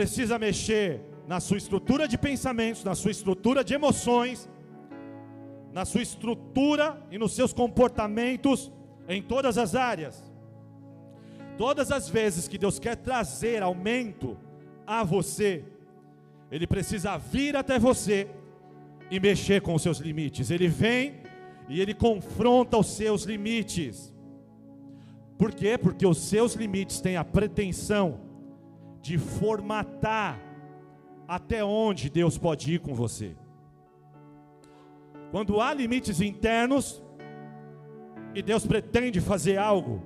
precisa mexer na sua estrutura de pensamentos, na sua estrutura de emoções, na sua estrutura e nos seus comportamentos em todas as áreas. Todas as vezes que Deus quer trazer aumento a você, Ele precisa vir até você e mexer com os seus limites. Ele vem e ele confronta os seus limites. Por quê? Porque os seus limites têm a pretensão de formatar até onde Deus pode ir com você. Quando há limites internos e Deus pretende fazer algo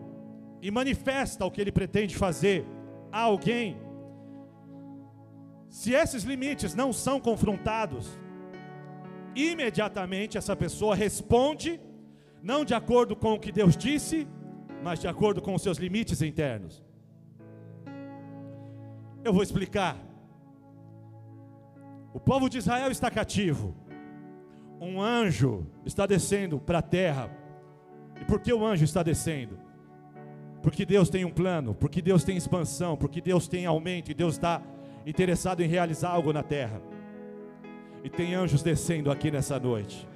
e manifesta o que ele pretende fazer a alguém, se esses limites não são confrontados, imediatamente essa pessoa responde, não de acordo com o que Deus disse, mas de acordo com os seus limites internos. Eu vou explicar. O povo de Israel está cativo. Um anjo está descendo para a terra. E por que o anjo está descendo? Porque Deus tem um plano, porque Deus tem expansão, porque Deus tem aumento e Deus está interessado em realizar algo na terra. E tem anjos descendo aqui nessa noite.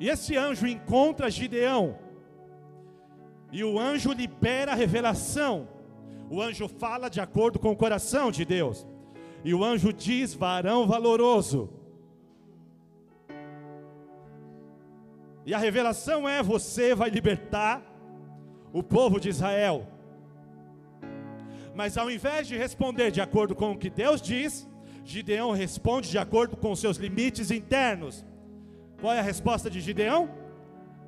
E esse anjo encontra Gideão. E o anjo libera a revelação. O anjo fala de acordo com o coração de Deus. E o anjo diz: varão valoroso. E a revelação é: você vai libertar o povo de Israel. Mas ao invés de responder de acordo com o que Deus diz, Gideão responde de acordo com seus limites internos. Qual é a resposta de Gideão?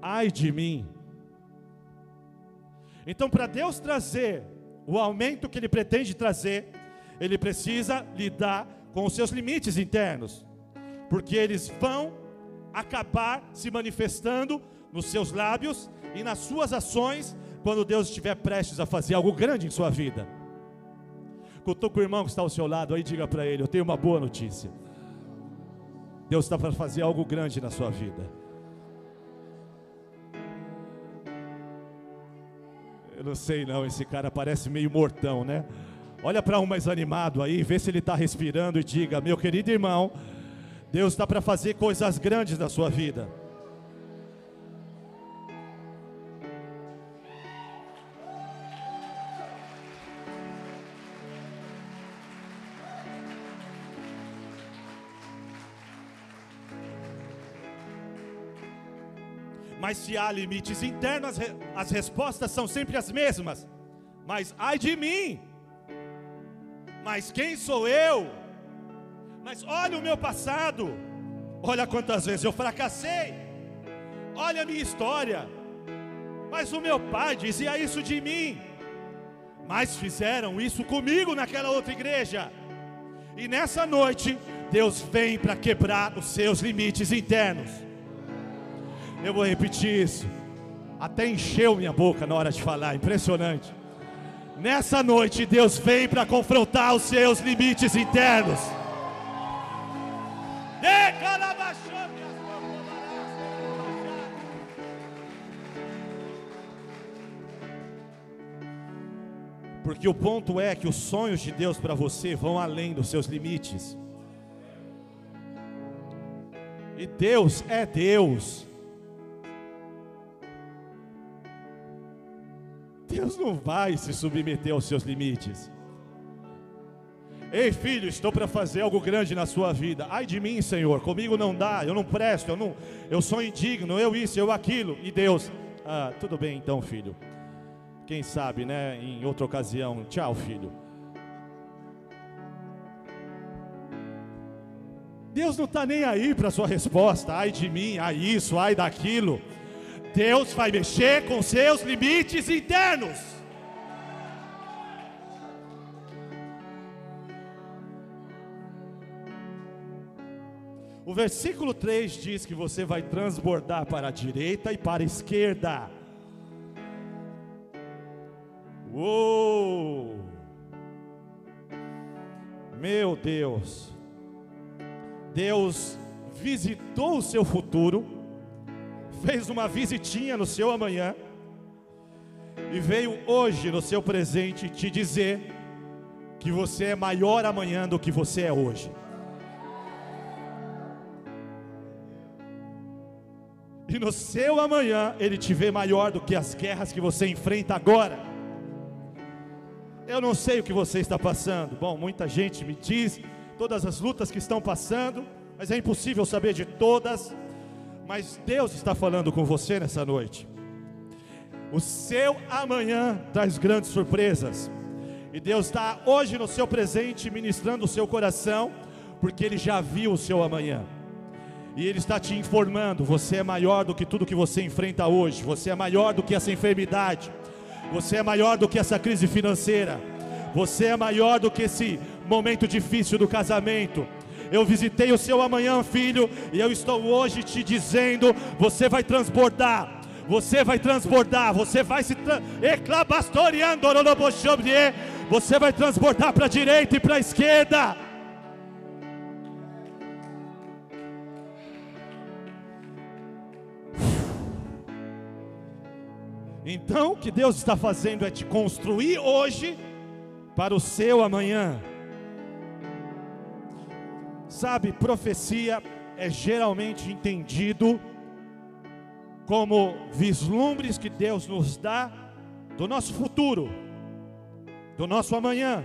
Ai de mim. Então, para Deus trazer o aumento que Ele pretende trazer, Ele precisa lidar com os seus limites internos, porque eles vão acabar se manifestando nos seus lábios e nas suas ações quando Deus estiver prestes a fazer algo grande em sua vida. Cutuca o irmão que está ao seu lado aí, diga para ele: Eu tenho uma boa notícia. Deus está para fazer algo grande na sua vida. Eu não sei não, esse cara parece meio mortão, né? Olha para um mais animado aí, vê se ele está respirando e diga: Meu querido irmão, Deus está para fazer coisas grandes na sua vida. Mas se há limites internos, as respostas são sempre as mesmas. Mas ai de mim! Mas quem sou eu? Mas olha o meu passado. Olha quantas vezes eu fracassei. Olha a minha história. Mas o meu pai dizia isso de mim. Mas fizeram isso comigo naquela outra igreja. E nessa noite, Deus vem para quebrar os seus limites internos. Eu vou repetir isso. Até encheu minha boca na hora de falar, impressionante. Nessa noite, Deus vem para confrontar os seus limites internos. Porque o ponto é que os sonhos de Deus para você vão além dos seus limites. E Deus é Deus. Deus não vai se submeter aos seus limites. Ei, filho, estou para fazer algo grande na sua vida. Ai de mim, Senhor, comigo não dá, eu não presto, eu não, eu sou indigno, eu isso, eu aquilo. E Deus, ah, tudo bem então, filho. Quem sabe, né, em outra ocasião. Tchau, filho. Deus não está nem aí para a sua resposta. Ai de mim, ai isso, ai daquilo. Deus vai mexer com seus limites internos. O versículo 3 diz que você vai transbordar para a direita e para a esquerda. Uou! Meu Deus. Deus visitou o seu futuro, fez uma visitinha no seu amanhã e veio hoje no seu presente te dizer que você é maior amanhã do que você é hoje. E no seu amanhã, Ele te vê maior do que as guerras que você enfrenta agora. Eu não sei o que você está passando. Bom, muita gente me diz todas as lutas que estão passando, mas é impossível saber de todas. Mas Deus está falando com você nessa noite. O seu amanhã traz grandes surpresas. E Deus está hoje no seu presente ministrando o seu coração, porque Ele já viu o seu amanhã. E Ele está te informando: você é maior do que tudo que você enfrenta hoje, você é maior do que essa enfermidade, você é maior do que essa crise financeira, você é maior do que esse momento difícil do casamento. Eu visitei o seu amanhã, filho, e eu estou hoje te dizendo: você vai transbordar. Você vai transbordar, você vai se tra você vai transbordar para a direita e para a esquerda. Então, o que Deus está fazendo é te construir hoje para o seu amanhã. Sabe, profecia é geralmente entendido como vislumbres que Deus nos dá do nosso futuro, do nosso amanhã.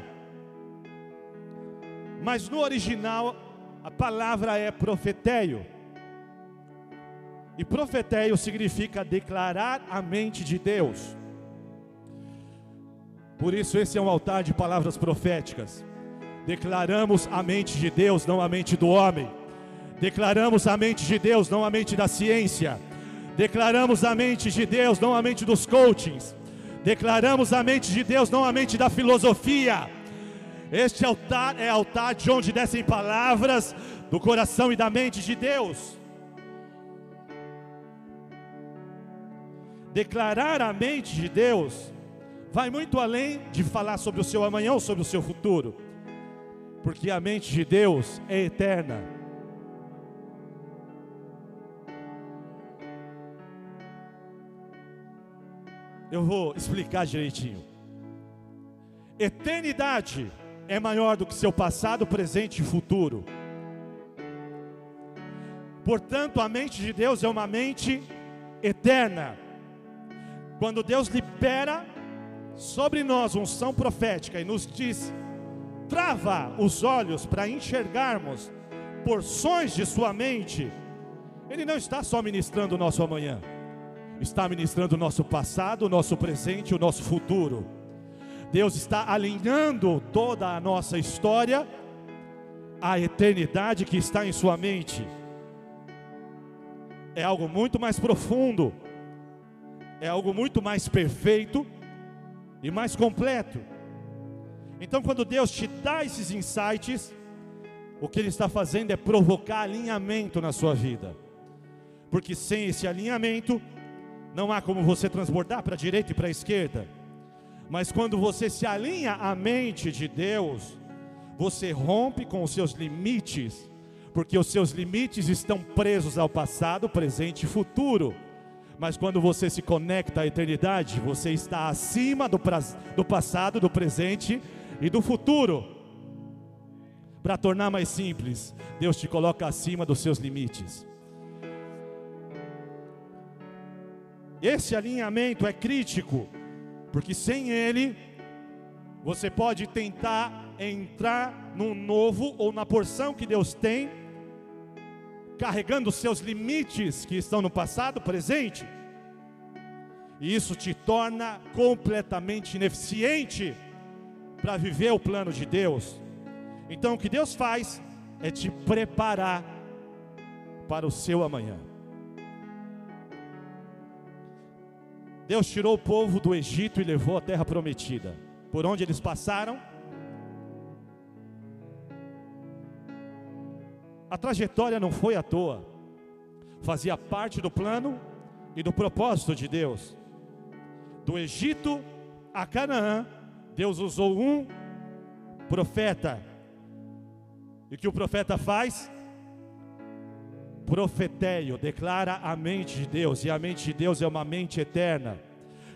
Mas no original, a palavra é profeteio. E profeteio significa declarar a mente de Deus. Por isso, esse é um altar de palavras proféticas. Declaramos a mente de Deus, não a mente do homem. Declaramos a mente de Deus, não a mente da ciência. Declaramos a mente de Deus, não a mente dos coachings. Declaramos a mente de Deus, não a mente da filosofia. Este altar é altar de onde descem palavras do coração e da mente de Deus. declarar a mente de Deus vai muito além de falar sobre o seu amanhã ou sobre o seu futuro, porque a mente de Deus é eterna. Eu vou explicar direitinho. Eternidade é maior do que seu passado, presente e futuro. Portanto, a mente de Deus é uma mente eterna. Quando Deus libera sobre nós unção profética e nos diz: trava os olhos para enxergarmos porções de sua mente, Ele não está só ministrando o nosso amanhã, está ministrando o nosso passado, o nosso presente o nosso futuro. Deus está alinhando toda a nossa história à eternidade que está em sua mente. É algo muito mais profundo é algo muito mais perfeito e mais completo. Então, quando Deus te dá esses insights, o que Ele está fazendo é provocar alinhamento na sua vida, porque sem esse alinhamento, não há como você transbordar para a direita e para a esquerda. Mas quando você se alinha à mente de Deus, você rompe com os seus limites, porque os seus limites estão presos ao passado, presente e futuro. Mas quando você se conecta à eternidade, você está acima do, do passado, do presente e do futuro. Para tornar mais simples, Deus te coloca acima dos seus limites. Esse alinhamento é crítico, porque sem ele, você pode tentar entrar num novo ou na porção que Deus tem carregando os seus limites que estão no passado, presente, e isso te torna completamente ineficiente para viver o plano de Deus. Então, o que Deus faz é te preparar para o seu amanhã. Deus tirou o povo do Egito e levou à terra prometida. Por onde eles passaram? A trajetória não foi à toa, fazia parte do plano e do propósito de Deus. Do Egito a Canaã, Deus usou um profeta. E o que o profeta faz? Profeteio, declara a mente de Deus, e a mente de Deus é uma mente eterna.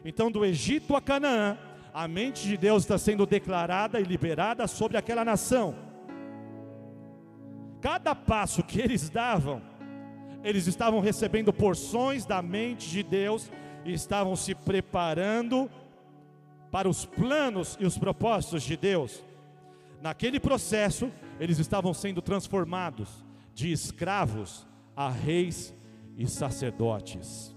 Então, do Egito a Canaã, a mente de Deus está sendo declarada e liberada sobre aquela nação. Cada passo que eles davam, eles estavam recebendo porções da mente de Deus e estavam se preparando para os planos e os propósitos de Deus. Naquele processo, eles estavam sendo transformados de escravos a reis e sacerdotes.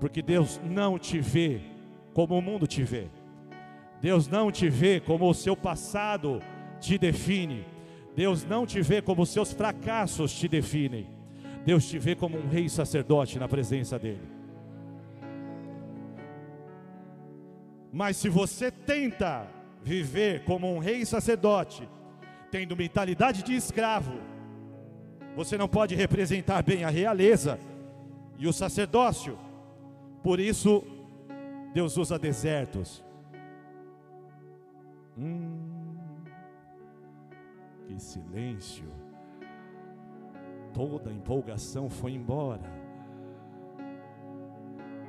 Porque Deus não te vê como o mundo te vê. Deus não te vê como o seu passado te define. Deus não te vê como os seus fracassos te definem. Deus te vê como um rei sacerdote na presença dEle. Mas se você tenta viver como um rei sacerdote, tendo mentalidade de escravo, você não pode representar bem a realeza e o sacerdócio. Por isso, Deus usa desertos. Hum, que silêncio. Toda a empolgação foi embora.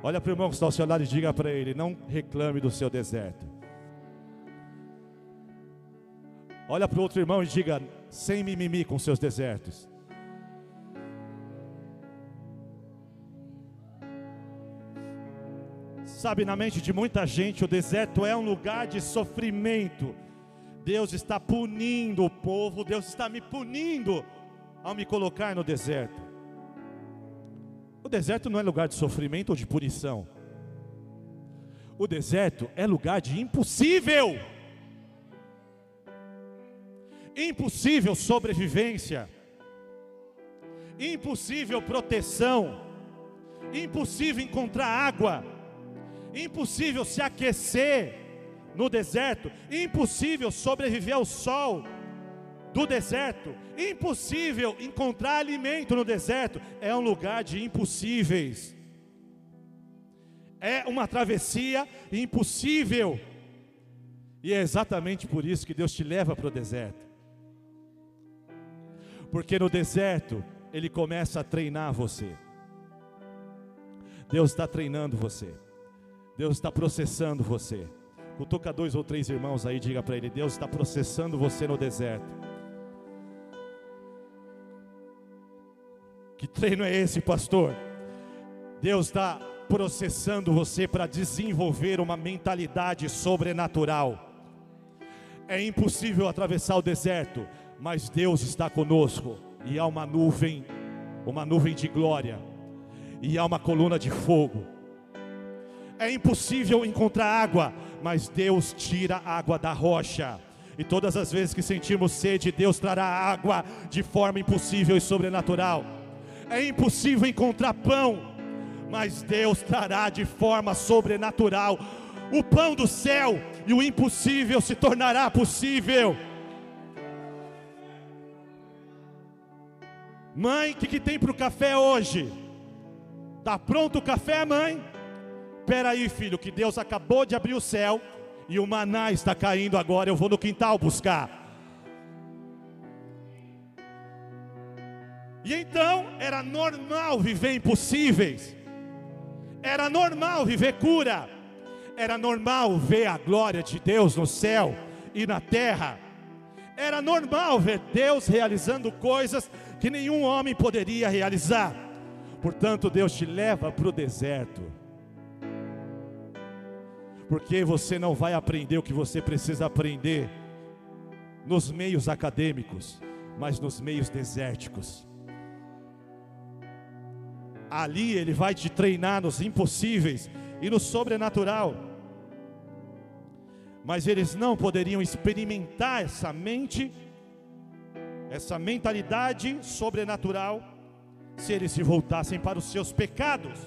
Olha para o irmão que está ao seu lado e diga para ele: não reclame do seu deserto. Olha para o outro irmão e diga: sem mimimi com seus desertos. Sabe, na mente de muita gente, o deserto é um lugar de sofrimento. Deus está punindo o povo, Deus está me punindo ao me colocar no deserto. Deserto não é lugar de sofrimento ou de punição. O deserto é lugar de impossível. Impossível sobrevivência. Impossível proteção. Impossível encontrar água. Impossível se aquecer no deserto. Impossível sobreviver ao sol do deserto. Impossível encontrar alimento no deserto. É um lugar de impossíveis. É uma travessia impossível. E é exatamente por isso que Deus te leva para o deserto. Porque no deserto Ele começa a treinar você. Deus está treinando você. Deus está processando você. Cutuca dois ou três irmãos aí, diga para ele: Deus está processando você no deserto. Que treino é esse, pastor? Deus está processando você para desenvolver uma mentalidade sobrenatural. É impossível atravessar o deserto, mas Deus está conosco, e há uma nuvem, uma nuvem de glória, e há uma coluna de fogo. É impossível encontrar água, mas Deus tira a água da rocha. E todas as vezes que sentimos sede, Deus trará água de forma impossível e sobrenatural é impossível encontrar pão, mas Deus trará de forma sobrenatural o pão do céu, e o impossível se tornará possível. Mãe, o que, que tem para o café hoje? Está pronto o café, mãe? Espera aí, filho, que Deus acabou de abrir o céu e o maná está caindo agora. Eu vou no quintal buscar. E então era normal viver impossíveis, era normal viver cura, era normal ver a glória de Deus no céu e na terra, era normal ver Deus realizando coisas que nenhum homem poderia realizar. Portanto, Deus te leva para o deserto, porque você não vai aprender o que você precisa aprender nos meios acadêmicos, mas nos meios desérticos ali Ele vai te treinar nos impossíveis e no sobrenatural. Mas eles não poderiam experimentar essa mente, essa mentalidade sobrenatural, se eles se voltassem para os seus pecados,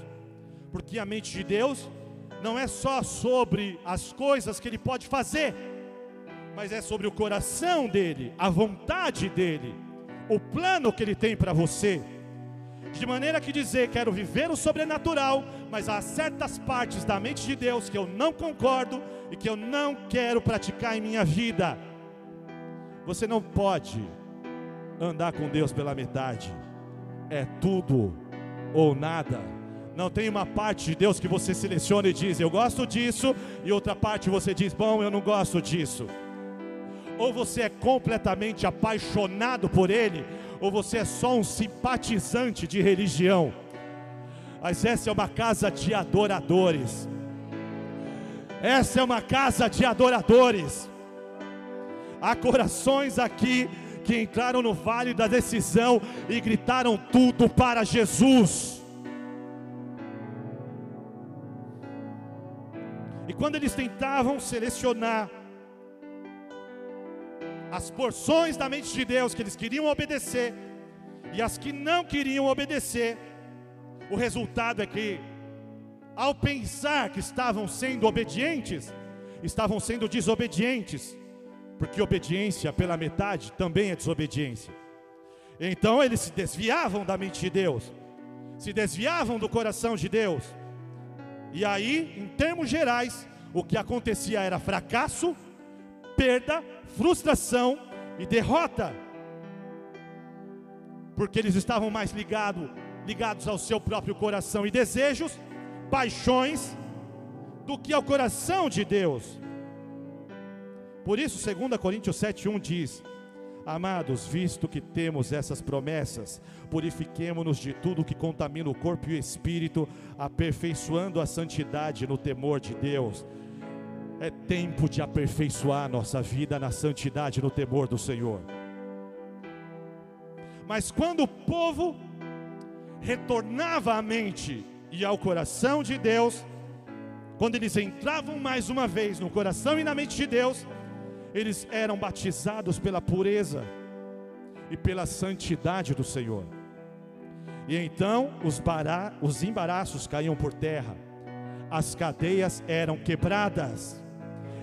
porque a mente de Deus não é só sobre as coisas que Ele pode fazer, mas é sobre o coração dele, a vontade dele, o plano que Ele tem para você. De maneira que dizer quero viver o sobrenatural, mas há certas partes da mente de Deus que eu não concordo e que eu não quero praticar em minha vida. Você não pode andar com Deus pela metade. É tudo ou nada. Não tem uma parte de Deus que você seleciona e diz, eu gosto disso, e outra parte você diz, bom, eu não gosto disso. Ou você é completamente apaixonado por Ele, ou você é só um simpatizante de religião. Mas essa é uma casa de adoradores. Essa é uma casa de adoradores. Há corações aqui que entraram no vale da decisão e gritaram tudo para Jesus. E quando eles tentavam selecionar as porções da mente de Deus que eles queriam obedecer e as que não queriam obedecer, o resultado é que, ao pensar que estavam sendo obedientes, estavam sendo desobedientes, porque obediência pela metade também é desobediência. Então eles se desviavam da mente de Deus, se desviavam do coração de Deus, e aí, em termos gerais, o que acontecia era fracasso, perda, frustração e derrota, porque eles estavam mais ligado, ligados ao seu próprio coração e desejos, paixões, do que ao coração de Deus. Por isso, 2 Coríntios 7,1 diz: Amados, visto que temos essas promessas, purifiquemo-nos de tudo que contamina o corpo e o espírito, aperfeiçoando a santidade no temor de Deus. É tempo de aperfeiçoar nossa vida na santidade, no temor do Senhor. Mas quando o povo retornava à mente e ao coração de Deus, quando eles entravam mais uma vez no coração e na mente de Deus, eles eram batizados pela pureza e pela santidade do Senhor. E então os, bará, os embaraços caíam por terra, as cadeias eram quebradas,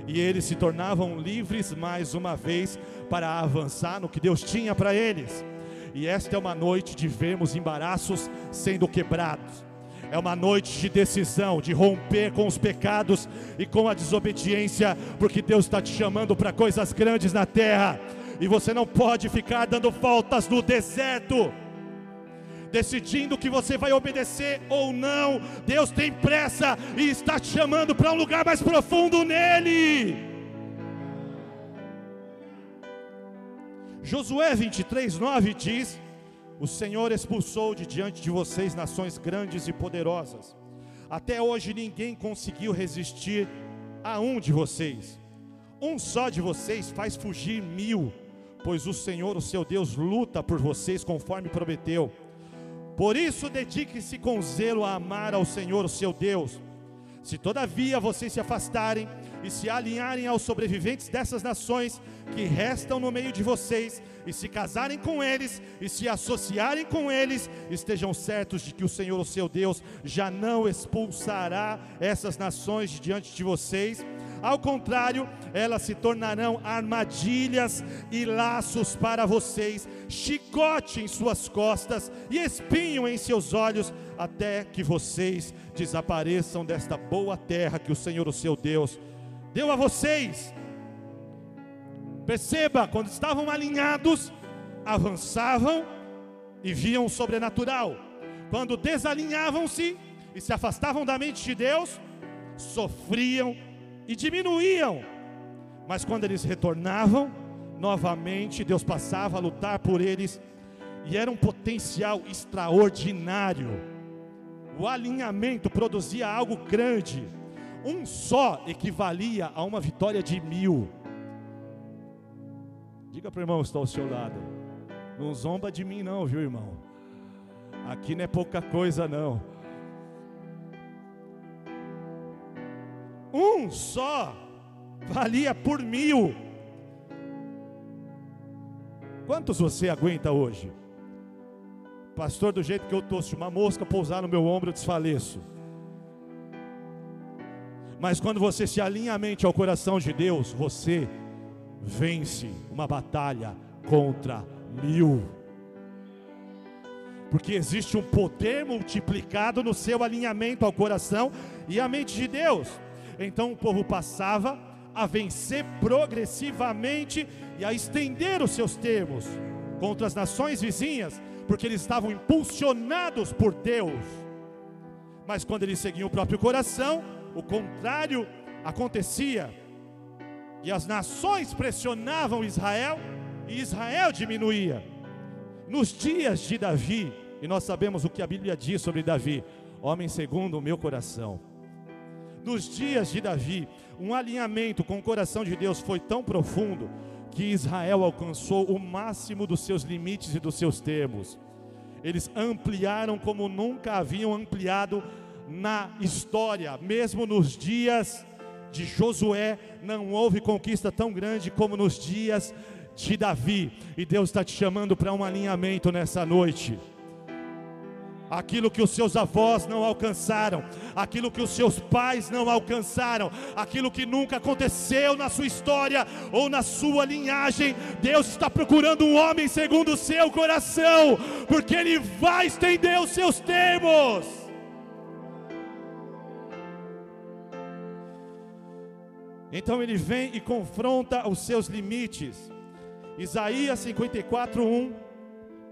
e eles se tornavam livres mais uma vez para avançar no que Deus tinha para eles. E esta é uma noite de vermos embaraços sendo quebrados. É uma noite de decisão, de romper com os pecados e com a desobediência, porque Deus está te chamando para coisas grandes na terra, e você não pode ficar dando voltas no deserto decidindo que você vai obedecer ou não. Deus tem pressa e está te chamando para um lugar mais profundo nele. Josué 23, 9 diz: O Senhor expulsou de diante de vocês nações grandes e poderosas. Até hoje ninguém conseguiu resistir a um de vocês. Um só de vocês faz fugir mil, pois o Senhor, o seu Deus, luta por vocês conforme prometeu. Por isso, dedique-se com zelo a amar ao Senhor, seu Deus. Se todavia vocês se afastarem e se alinharem aos sobreviventes dessas nações que restam no meio de vocês, e se casarem com eles e se associarem com eles, estejam certos de que o Senhor, o seu Deus, já não expulsará essas nações de diante de vocês ao contrário, elas se tornarão armadilhas e laços para vocês, chicote em suas costas e espinho em seus olhos, até que vocês desapareçam desta boa terra que o Senhor, o seu Deus, deu a vocês. Perceba, quando estavam alinhados, avançavam e viam o sobrenatural. Quando desalinhavam-se e se afastavam da mente de Deus, sofriam e diminuíam. Mas quando eles retornavam, novamente Deus passava a lutar por eles e era um potencial extraordinário. O alinhamento produzia algo grande. Um só equivalia a uma vitória de mil. Diga para o irmão que está ao seu lado. Não zomba de mim, não, viu, irmão? Aqui não é pouca coisa, não. Um só valia por mil. Quantos você aguenta hoje? Pastor, do jeito que eu estou, se uma mosca pousar no meu ombro, eu desfaleço. Mas quando você se alinha a mente ao coração de Deus, você vence uma batalha contra mil. Porque existe um poder multiplicado no seu alinhamento ao coração e à mente de Deus. Então o povo passava a vencer progressivamente e a estender os seus termos contra as nações vizinhas, porque eles estavam impulsionados por Deus. Mas quando eles seguiam o próprio coração, o contrário acontecia. E as nações pressionavam Israel e Israel diminuía. Nos dias de Davi, e nós sabemos o que a Bíblia diz sobre Davi, homem segundo o meu coração. Nos dias de Davi, um alinhamento com o coração de Deus foi tão profundo que Israel alcançou o máximo dos seus limites e dos seus termos. Eles ampliaram como nunca haviam ampliado na história, mesmo nos dias de Josué, não houve conquista tão grande como nos dias de Davi. E Deus está te chamando para um alinhamento nessa noite aquilo que os seus avós não alcançaram, aquilo que os seus pais não alcançaram, aquilo que nunca aconteceu na sua história ou na sua linhagem. Deus está procurando um homem segundo o seu coração, porque Ele vai estender os seus termos. Então ele vem e confronta os seus limites. Isaías 54, 1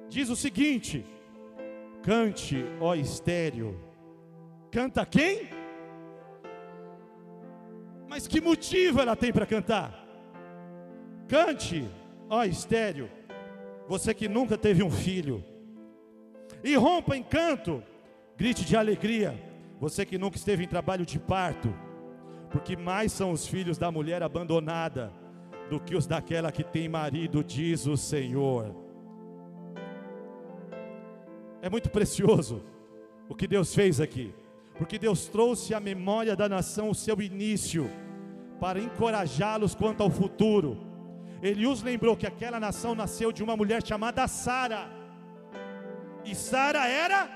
diz o seguinte: Cante, ó estéreo. Canta quem? Mas que motivo ela tem para cantar? Cante, ó estéreo. Você que nunca teve um filho. E rompa em canto, grite de alegria. Você que nunca esteve em trabalho de parto. Porque mais são os filhos da mulher abandonada do que os daquela que tem marido, diz o Senhor. É muito precioso o que Deus fez aqui, porque Deus trouxe à memória da nação o seu início, para encorajá-los quanto ao futuro. Ele os lembrou que aquela nação nasceu de uma mulher chamada Sara, e Sara era.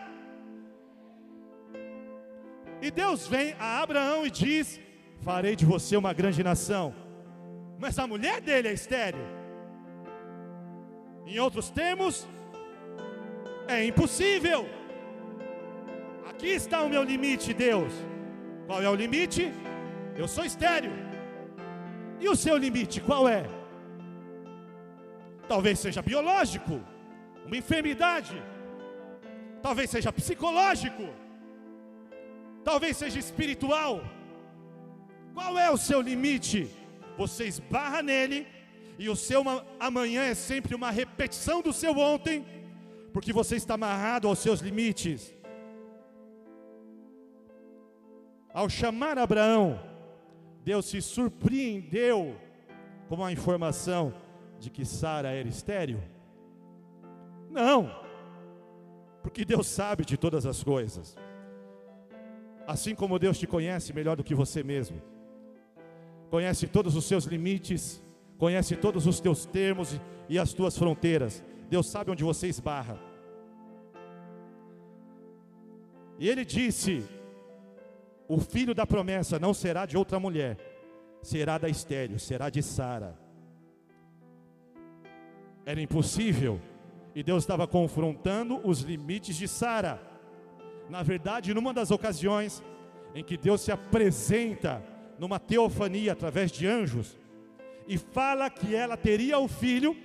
E Deus vem a Abraão e diz: Farei de você uma grande nação. Mas a mulher dele é estéreo. Em outros termos, é impossível. Aqui está o meu limite, Deus. Qual é o limite? Eu sou estéreo. E o seu limite qual é? Talvez seja biológico, uma enfermidade. Talvez seja psicológico. Talvez seja espiritual. Qual é o seu limite? Você esbarra nele e o seu amanhã é sempre uma repetição do seu ontem porque você está amarrado aos seus limites. Ao chamar Abraão, Deus se surpreendeu com a informação de que Sara era estéril? Não, porque Deus sabe de todas as coisas, assim como Deus te conhece melhor do que você mesmo, conhece todos os seus limites, conhece todos os teus termos e as tuas fronteiras. Deus sabe onde você esbarra. E ele disse: O filho da promessa não será de outra mulher, será da estéreo, será de Sara. Era impossível, e Deus estava confrontando os limites de Sara. Na verdade, numa das ocasiões em que Deus se apresenta numa teofania através de anjos e fala que ela teria o filho,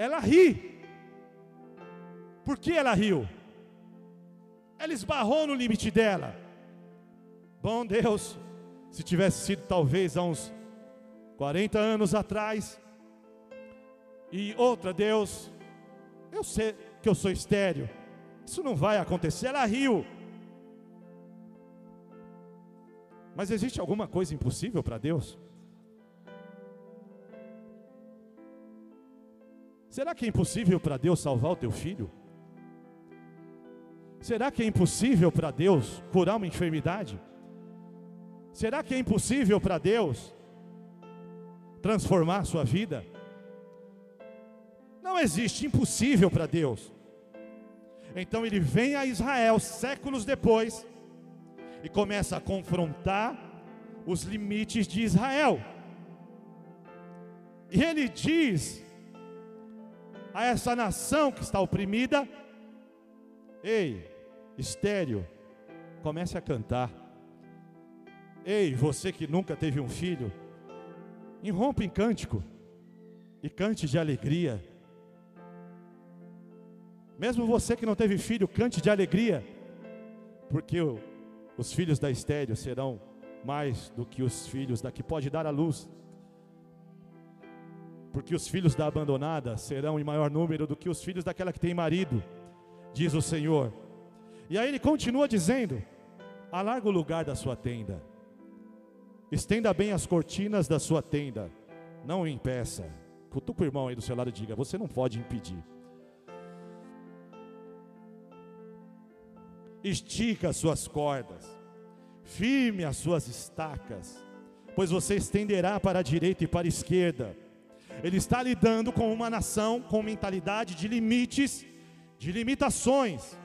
ela ri. Por que ela riu? Ela esbarrou no limite dela. Bom Deus, se tivesse sido talvez há uns 40 anos atrás, e outra, Deus, eu sei que eu sou estéreo, isso não vai acontecer. Ela riu. Mas existe alguma coisa impossível para Deus? Será que é impossível para Deus salvar o teu filho? Será que é impossível para Deus curar uma enfermidade? Será que é impossível para Deus transformar a sua vida? Não existe impossível para Deus. Então ele vem a Israel séculos depois e começa a confrontar os limites de Israel. E ele diz a essa nação que está oprimida: Ei, estéreo, comece a cantar. Ei, você que nunca teve um filho, irrompa em cântico e cante de alegria. Mesmo você que não teve filho, cante de alegria, porque Os filhos da estéreo serão mais do que os filhos da que pode dar a luz. Porque os filhos da abandonada serão em maior número do que os filhos daquela que tem marido, diz o Senhor. E aí ele continua dizendo: alarga o lugar da sua tenda, estenda bem as cortinas da sua tenda, não o impeça. Cutuca o irmão aí do seu lado e diga: você não pode impedir. Estica as suas cordas, firme as suas estacas, pois você estenderá para a direita e para a esquerda. Ele está lidando com uma nação com mentalidade de limites, de limitações.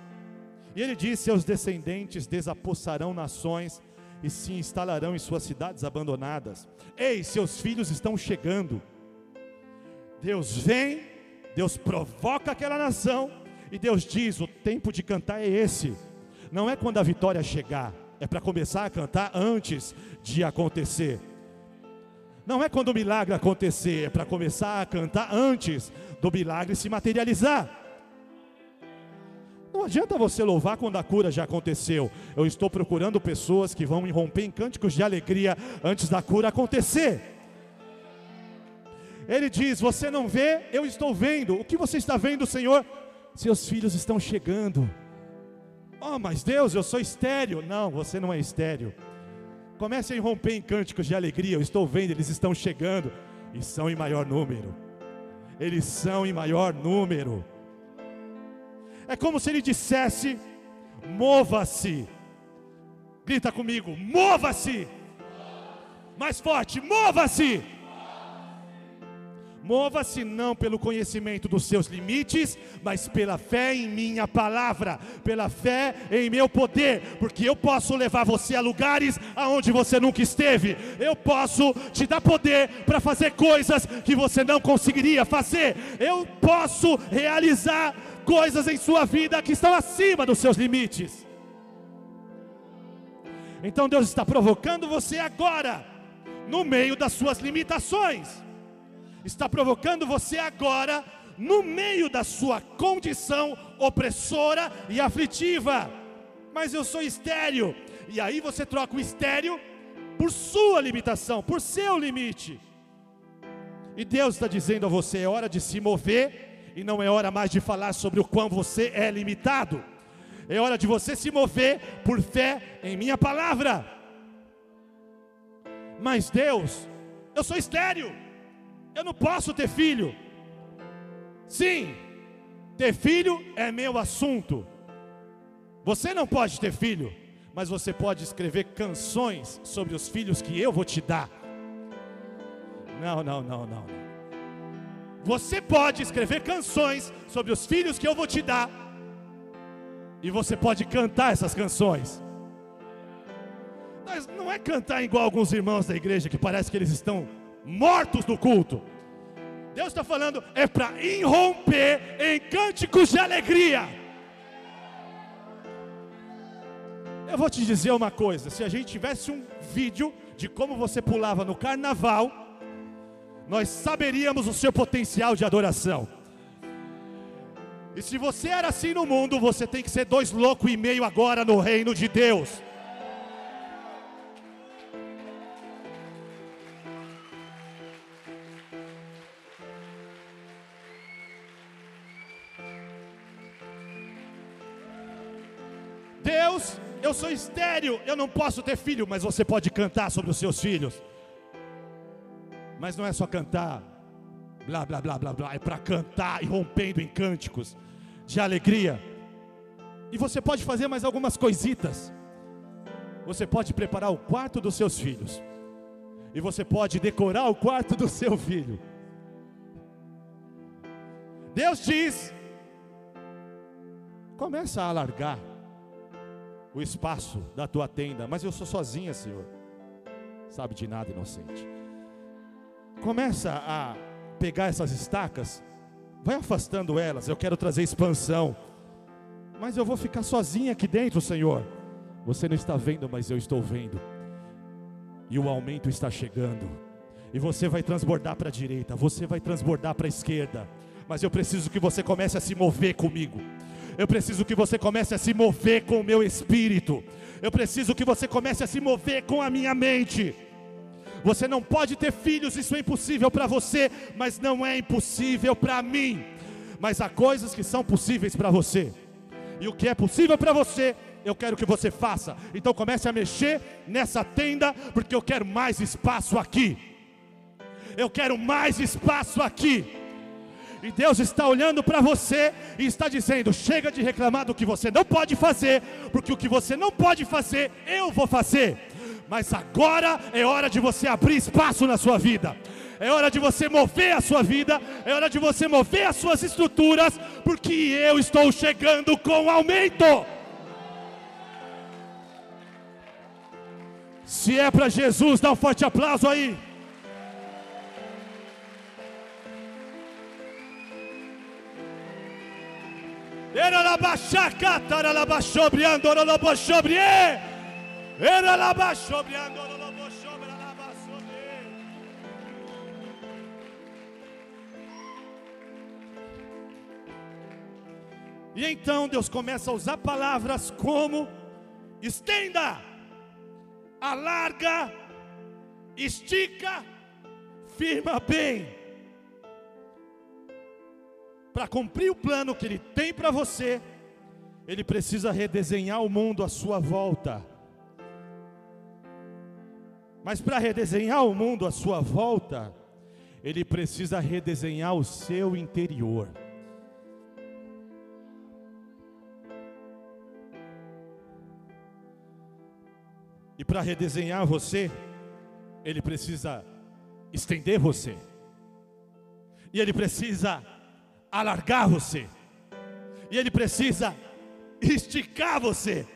E ele diz: Seus descendentes desapossarão nações e se instalarão em suas cidades abandonadas. Ei, seus filhos estão chegando. Deus vem, Deus provoca aquela nação, e Deus diz: o tempo de cantar é esse. Não é quando a vitória chegar, é para começar a cantar antes de acontecer. Não é quando o milagre acontecer, é para começar a cantar antes do milagre se materializar. Não adianta você louvar quando a cura já aconteceu. Eu estou procurando pessoas que vão romper em cânticos de alegria antes da cura acontecer. Ele diz: Você não vê, eu estou vendo. O que você está vendo, Senhor? Seus filhos estão chegando. Oh, mas Deus, eu sou estéreo. Não, você não é estéreo. Comece a romper em cânticos de alegria. Eu estou vendo, eles estão chegando e são em maior número. Eles são em maior número. É como se ele dissesse: mova-se. Grita comigo: mova-se. Mais forte: mova-se. Mova-se não pelo conhecimento dos seus limites, mas pela fé em minha palavra, pela fé em meu poder, porque eu posso levar você a lugares aonde você nunca esteve. Eu posso te dar poder para fazer coisas que você não conseguiria fazer. Eu posso realizar coisas em sua vida que estão acima dos seus limites. Então Deus está provocando você agora, no meio das suas limitações está provocando você agora, no meio da sua condição opressora e aflitiva. Mas eu sou estéreo, e aí você troca o estéreo por sua limitação, por seu limite. E Deus está dizendo a você: é hora de se mover, e não é hora mais de falar sobre o quão você é limitado. É hora de você se mover por fé em minha palavra. Mas Deus, eu sou estéreo. Eu não posso ter filho. Sim, ter filho é meu assunto. Você não pode ter filho, mas você pode escrever canções sobre os filhos que eu vou te dar. Não, não, não, não. Você pode escrever canções sobre os filhos que eu vou te dar. E você pode cantar essas canções. Mas não é cantar igual alguns irmãos da igreja que parece que eles estão mortos no culto. Deus está falando, é para irromper em cânticos de alegria. Eu vou te dizer uma coisa: se a gente tivesse um vídeo de como você pulava no carnaval, nós saberíamos o seu potencial de adoração. E se você era assim no mundo, você tem que ser dois loucos e meio agora no reino de Deus. Sou estéreo, eu não posso ter filho, mas você pode cantar sobre os seus filhos. Mas não é só cantar, blá blá blá blá blá, é para cantar e rompendo em cânticos de alegria. E você pode fazer mais algumas coisitas. Você pode preparar o quarto dos seus filhos. E você pode decorar o quarto do seu filho. Deus diz: começa a alargar o espaço da tua tenda, mas eu sou sozinha, Senhor. Sabe de nada, inocente. Começa a pegar essas estacas, vai afastando elas. Eu quero trazer expansão, mas eu vou ficar sozinha aqui dentro, Senhor. Você não está vendo, mas eu estou vendo. E o aumento está chegando. E você vai transbordar para a direita, você vai transbordar para a esquerda. Mas eu preciso que você comece a se mover comigo. Eu preciso que você comece a se mover com o meu espírito. Eu preciso que você comece a se mover com a minha mente. Você não pode ter filhos, isso é impossível para você, mas não é impossível para mim. Mas há coisas que são possíveis para você. E o que é possível para você, eu quero que você faça. Então comece a mexer nessa tenda, porque eu quero mais espaço aqui. Eu quero mais espaço aqui. E Deus está olhando para você e está dizendo: chega de reclamar do que você não pode fazer, porque o que você não pode fazer, eu vou fazer. Mas agora é hora de você abrir espaço na sua vida. É hora de você mover a sua vida, é hora de você mover as suas estruturas, porque eu estou chegando com aumento. Se é para Jesus, dá um forte aplauso aí. Era la bachaca, tara la bachobriando, ora la bachobrie. Era la bachobriando, ora la bachobra la basobrie. E então Deus começa a usar palavras como estenda, alarga, estica, firma bem para cumprir o plano que Ele tem para você, Ele precisa redesenhar o mundo à sua volta. Mas para redesenhar o mundo à sua volta, Ele precisa redesenhar o seu interior. E para redesenhar você, Ele precisa estender você. E Ele precisa alargar você, e Ele precisa esticar você,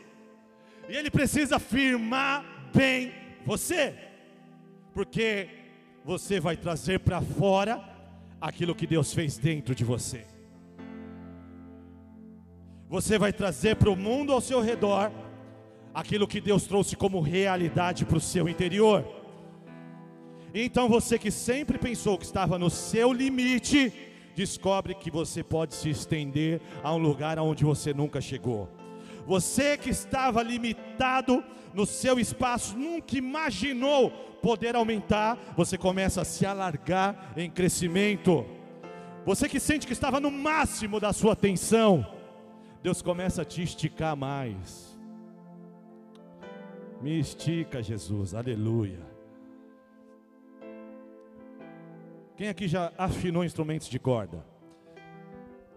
e Ele precisa firmar bem você, porque você vai trazer para fora aquilo que Deus fez dentro de você. Você vai trazer para o mundo ao seu redor aquilo que Deus trouxe como realidade para o seu interior. Então você que sempre pensou que estava no seu limite, descobre que você pode se estender a um lugar aonde você nunca chegou. Você que estava limitado no seu espaço, nunca imaginou poder aumentar, você começa a se alargar em crescimento. Você que sente que estava no máximo da sua tensão, Deus começa a te esticar mais. Me estica, Jesus, aleluia. Quem aqui já afinou instrumentos de corda?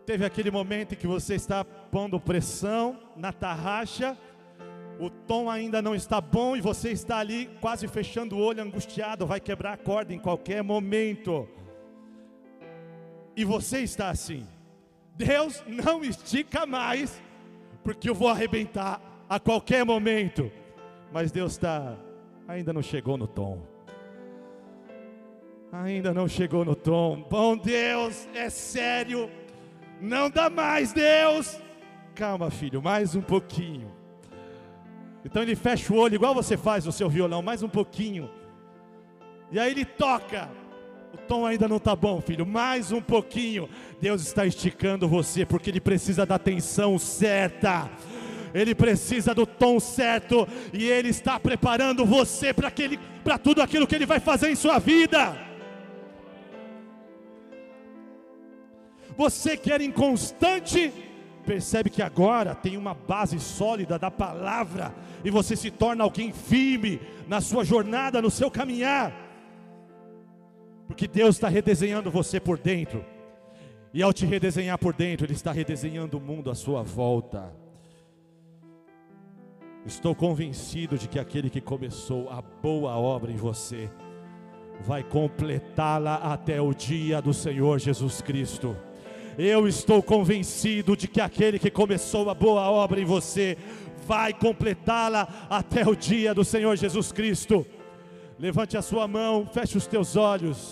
Teve aquele momento em que você está pondo pressão na tarraxa, o tom ainda não está bom e você está ali quase fechando o olho, angustiado, vai quebrar a corda em qualquer momento. E você está assim. Deus não estica mais, porque eu vou arrebentar a qualquer momento. Mas Deus está, ainda não chegou no tom. Ainda não chegou no tom. Bom Deus, é sério. Não dá mais, Deus. Calma, filho, mais um pouquinho. Então ele fecha o olho, igual você faz no seu violão, mais um pouquinho. E aí ele toca. O tom ainda não está bom, filho. Mais um pouquinho. Deus está esticando você, porque Ele precisa da atenção certa. Ele precisa do tom certo. E Ele está preparando você para tudo aquilo que Ele vai fazer em sua vida. Você que era inconstante, percebe que agora tem uma base sólida da palavra e você se torna alguém firme na sua jornada, no seu caminhar, porque Deus está redesenhando você por dentro, e ao te redesenhar por dentro, Ele está redesenhando o mundo à sua volta. Estou convencido de que aquele que começou a boa obra em você, vai completá-la até o dia do Senhor Jesus Cristo. Eu estou convencido de que aquele que começou a boa obra em você vai completá-la até o dia do Senhor Jesus Cristo. Levante a sua mão, feche os teus olhos.